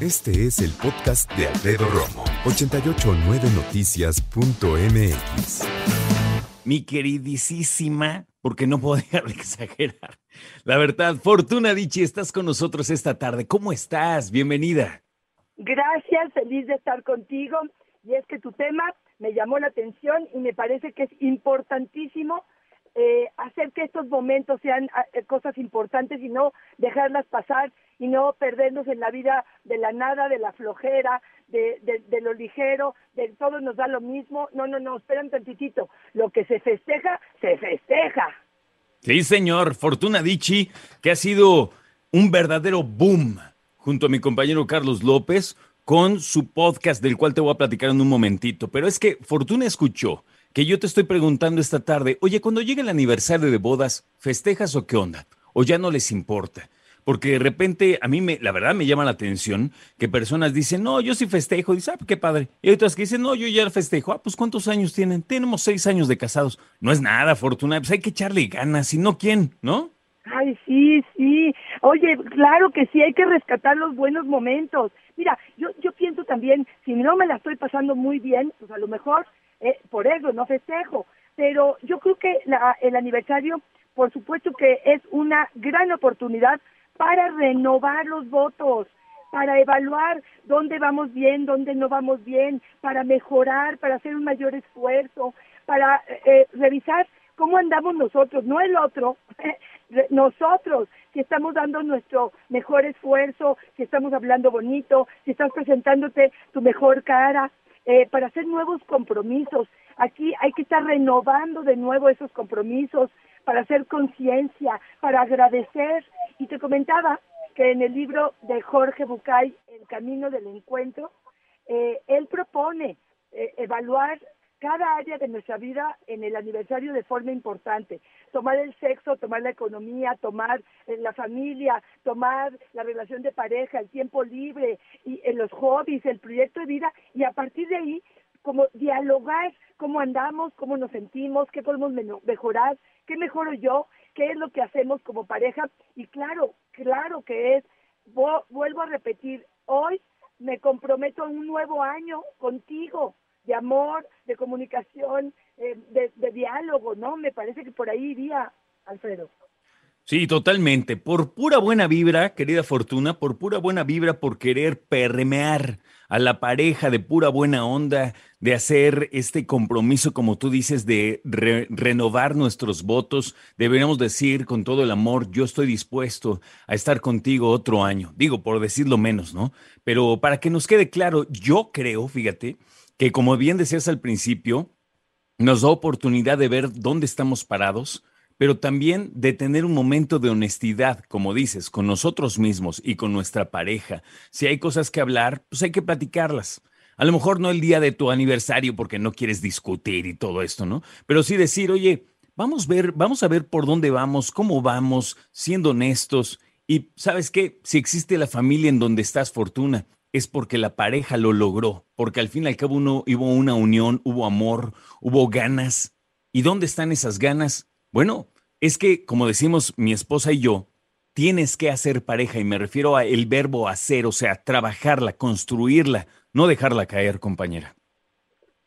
Este es el podcast de Alfredo Romo. 889noticias.mx. Mi queridísima, porque no puedo dejar de exagerar. La verdad, Fortuna Dichi, estás con nosotros esta tarde. ¿Cómo estás? Bienvenida. Gracias, feliz de estar contigo. Y es que tu tema me llamó la atención y me parece que es importantísimo eh, hacer que estos momentos sean eh, cosas importantes y no dejarlas pasar y no perdernos en la vida de la nada, de la flojera, de, de, de lo ligero, de todo nos da lo mismo. No, no, no, esperen tantitito. Lo que se festeja, se festeja. Sí, señor. Fortuna Dichi, que ha sido un verdadero boom junto a mi compañero Carlos López con su podcast del cual te voy a platicar en un momentito. Pero es que Fortuna escuchó que yo te estoy preguntando esta tarde, oye, cuando llegue el aniversario de bodas, ¿festejas o qué onda? ¿O ya no les importa? Porque de repente a mí, me, la verdad, me llama la atención que personas dicen, no, yo sí festejo. Dice, ah, qué padre. Y otras que dicen, no, yo ya festejo. Ah, pues ¿cuántos años tienen? Tenemos seis años de casados. No es nada, Fortuna. Pues hay que echarle ganas. Si no, ¿quién? ¿No? Ay, sí, sí. Oye, claro que sí, hay que rescatar los buenos momentos. Mira, yo, yo pienso también, si no me la estoy pasando muy bien, pues a lo mejor eh, por eso no festejo. Pero yo creo que la, el aniversario, por supuesto que es una gran oportunidad para renovar los votos, para evaluar dónde vamos bien, dónde no vamos bien, para mejorar, para hacer un mayor esfuerzo, para eh, revisar cómo andamos nosotros, no el otro, nosotros, si estamos dando nuestro mejor esfuerzo, si estamos hablando bonito, si estás presentándote tu mejor cara, eh, para hacer nuevos compromisos. Aquí hay que estar renovando de nuevo esos compromisos para hacer conciencia, para agradecer. Y te comentaba que en el libro de Jorge Bucay, El Camino del Encuentro, eh, él propone eh, evaluar cada área de nuestra vida en el aniversario de forma importante. Tomar el sexo, tomar la economía, tomar eh, la familia, tomar la relación de pareja, el tiempo libre, y en los hobbies, el proyecto de vida, y a partir de ahí, como dialogar cómo andamos, cómo nos sentimos, qué podemos mejorar, qué mejoro yo, qué es lo que hacemos como pareja. Y claro, claro que es, vuelvo a repetir, hoy me comprometo a un nuevo año contigo, de amor, de comunicación, eh, de, de, diálogo, ¿no? Me parece que por ahí iría, Alfredo. Sí, totalmente. Por pura buena vibra, querida Fortuna, por pura buena vibra, por querer permear a la pareja de pura buena onda, de hacer este compromiso, como tú dices, de re renovar nuestros votos, deberíamos decir con todo el amor, yo estoy dispuesto a estar contigo otro año. Digo, por decirlo menos, ¿no? Pero para que nos quede claro, yo creo, fíjate, que como bien decías al principio, nos da oportunidad de ver dónde estamos parados, pero también de tener un momento de honestidad, como dices, con nosotros mismos y con nuestra pareja. Si hay cosas que hablar, pues hay que platicarlas. A lo mejor no el día de tu aniversario porque no quieres discutir y todo esto, ¿no? Pero sí decir, oye, vamos a ver, por dónde vamos, cómo vamos, siendo honestos. Y sabes qué, si existe la familia en donde estás fortuna, es porque la pareja lo logró, porque al fin y al cabo uno, hubo una unión, hubo amor, hubo ganas. ¿Y dónde están esas ganas? Bueno, es que, como decimos mi esposa y yo, tienes que hacer pareja y me refiero a el verbo hacer, o sea, trabajarla, construirla, no dejarla caer, compañera.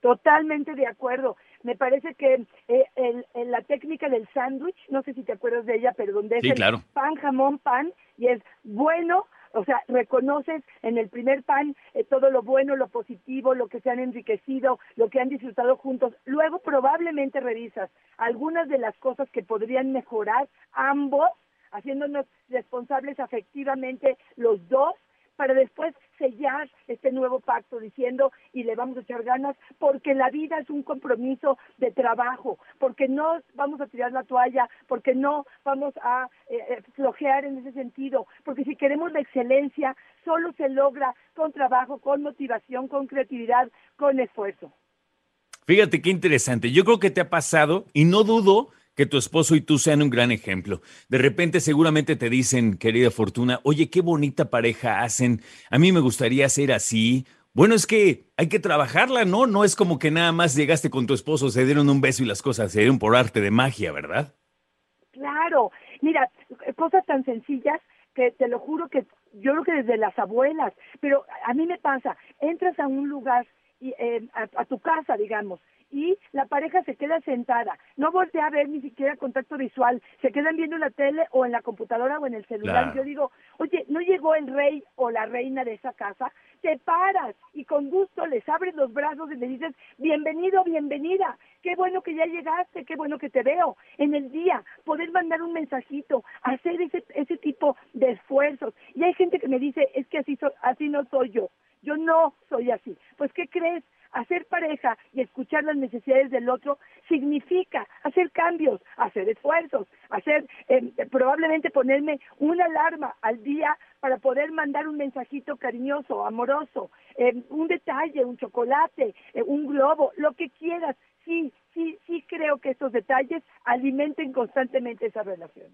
Totalmente de acuerdo. Me parece que eh, el, la técnica del sándwich, no sé si te acuerdas de ella, pero donde es claro. pan, jamón, pan, y es bueno, o sea, reconoces en el primer pan eh, todo lo bueno, lo positivo, lo que se han enriquecido, lo que han disfrutado juntos. Luego probablemente revisas algunas de las cosas que podrían mejorar ambos, haciéndonos responsables afectivamente los dos para después sellar este nuevo pacto diciendo y le vamos a echar ganas porque la vida es un compromiso de trabajo, porque no vamos a tirar la toalla, porque no vamos a eh, eh, flojear en ese sentido, porque si queremos la excelencia solo se logra con trabajo, con motivación, con creatividad, con esfuerzo. Fíjate qué interesante. Yo creo que te ha pasado y no dudo que tu esposo y tú sean un gran ejemplo. De repente seguramente te dicen, querida Fortuna, oye, qué bonita pareja hacen, a mí me gustaría ser así. Bueno, es que hay que trabajarla, ¿no? No es como que nada más llegaste con tu esposo, se dieron un beso y las cosas se dieron por arte de magia, ¿verdad? Claro, mira, cosas tan sencillas que te lo juro que yo creo que desde las abuelas, pero a mí me pasa, entras a un lugar, y, eh, a tu casa, digamos, y la pareja se queda sentada, no voltea a ver ni siquiera contacto visual, se quedan viendo en la tele o en la computadora o en el celular. Yo digo, oye, ¿no llegó el rey o la reina de esa casa? Te paras y con gusto les abres los brazos y le dices, bienvenido, bienvenida, qué bueno que ya llegaste, qué bueno que te veo. En el día, poder mandar un mensajito, hacer ese, ese tipo de esfuerzos. Y hay gente que me dice, es que así, así no soy yo. Yo no soy así. Pues, ¿qué crees? hacer pareja y escuchar las necesidades del otro significa hacer cambios, hacer esfuerzos, hacer eh, probablemente ponerme una alarma al día para poder mandar un mensajito cariñoso, amoroso, eh, un detalle, un chocolate, eh, un globo, lo que quieras. Sí, sí, sí creo que esos detalles alimenten constantemente esa relación.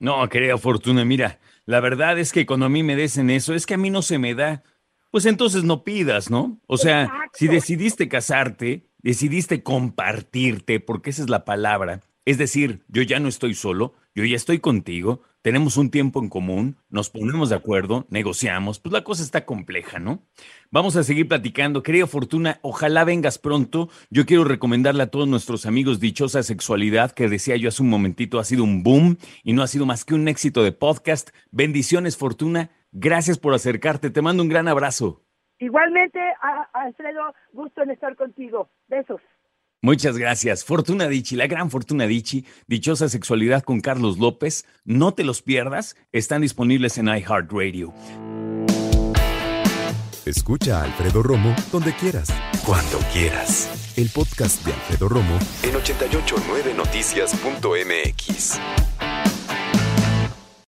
No, querida Fortuna, mira, la verdad es que cuando a mí me dicen eso, es que a mí no se me da pues entonces no pidas, ¿no? O sea, si decidiste casarte, decidiste compartirte, porque esa es la palabra. Es decir, yo ya no estoy solo, yo ya estoy contigo, tenemos un tiempo en común, nos ponemos de acuerdo, negociamos, pues la cosa está compleja, ¿no? Vamos a seguir platicando. Querida Fortuna, ojalá vengas pronto. Yo quiero recomendarle a todos nuestros amigos Dichosa Sexualidad, que decía yo hace un momentito, ha sido un boom y no ha sido más que un éxito de podcast. Bendiciones, Fortuna. Gracias por acercarte. Te mando un gran abrazo. Igualmente, Alfredo, gusto en estar contigo. Besos. Muchas gracias. Fortuna Dichi, la gran Fortuna Dichi, Dichosa Sexualidad con Carlos López. No te los pierdas. Están disponibles en iHeartRadio. Escucha a Alfredo Romo donde quieras, cuando quieras. El podcast de Alfredo Romo en 889noticias.mx.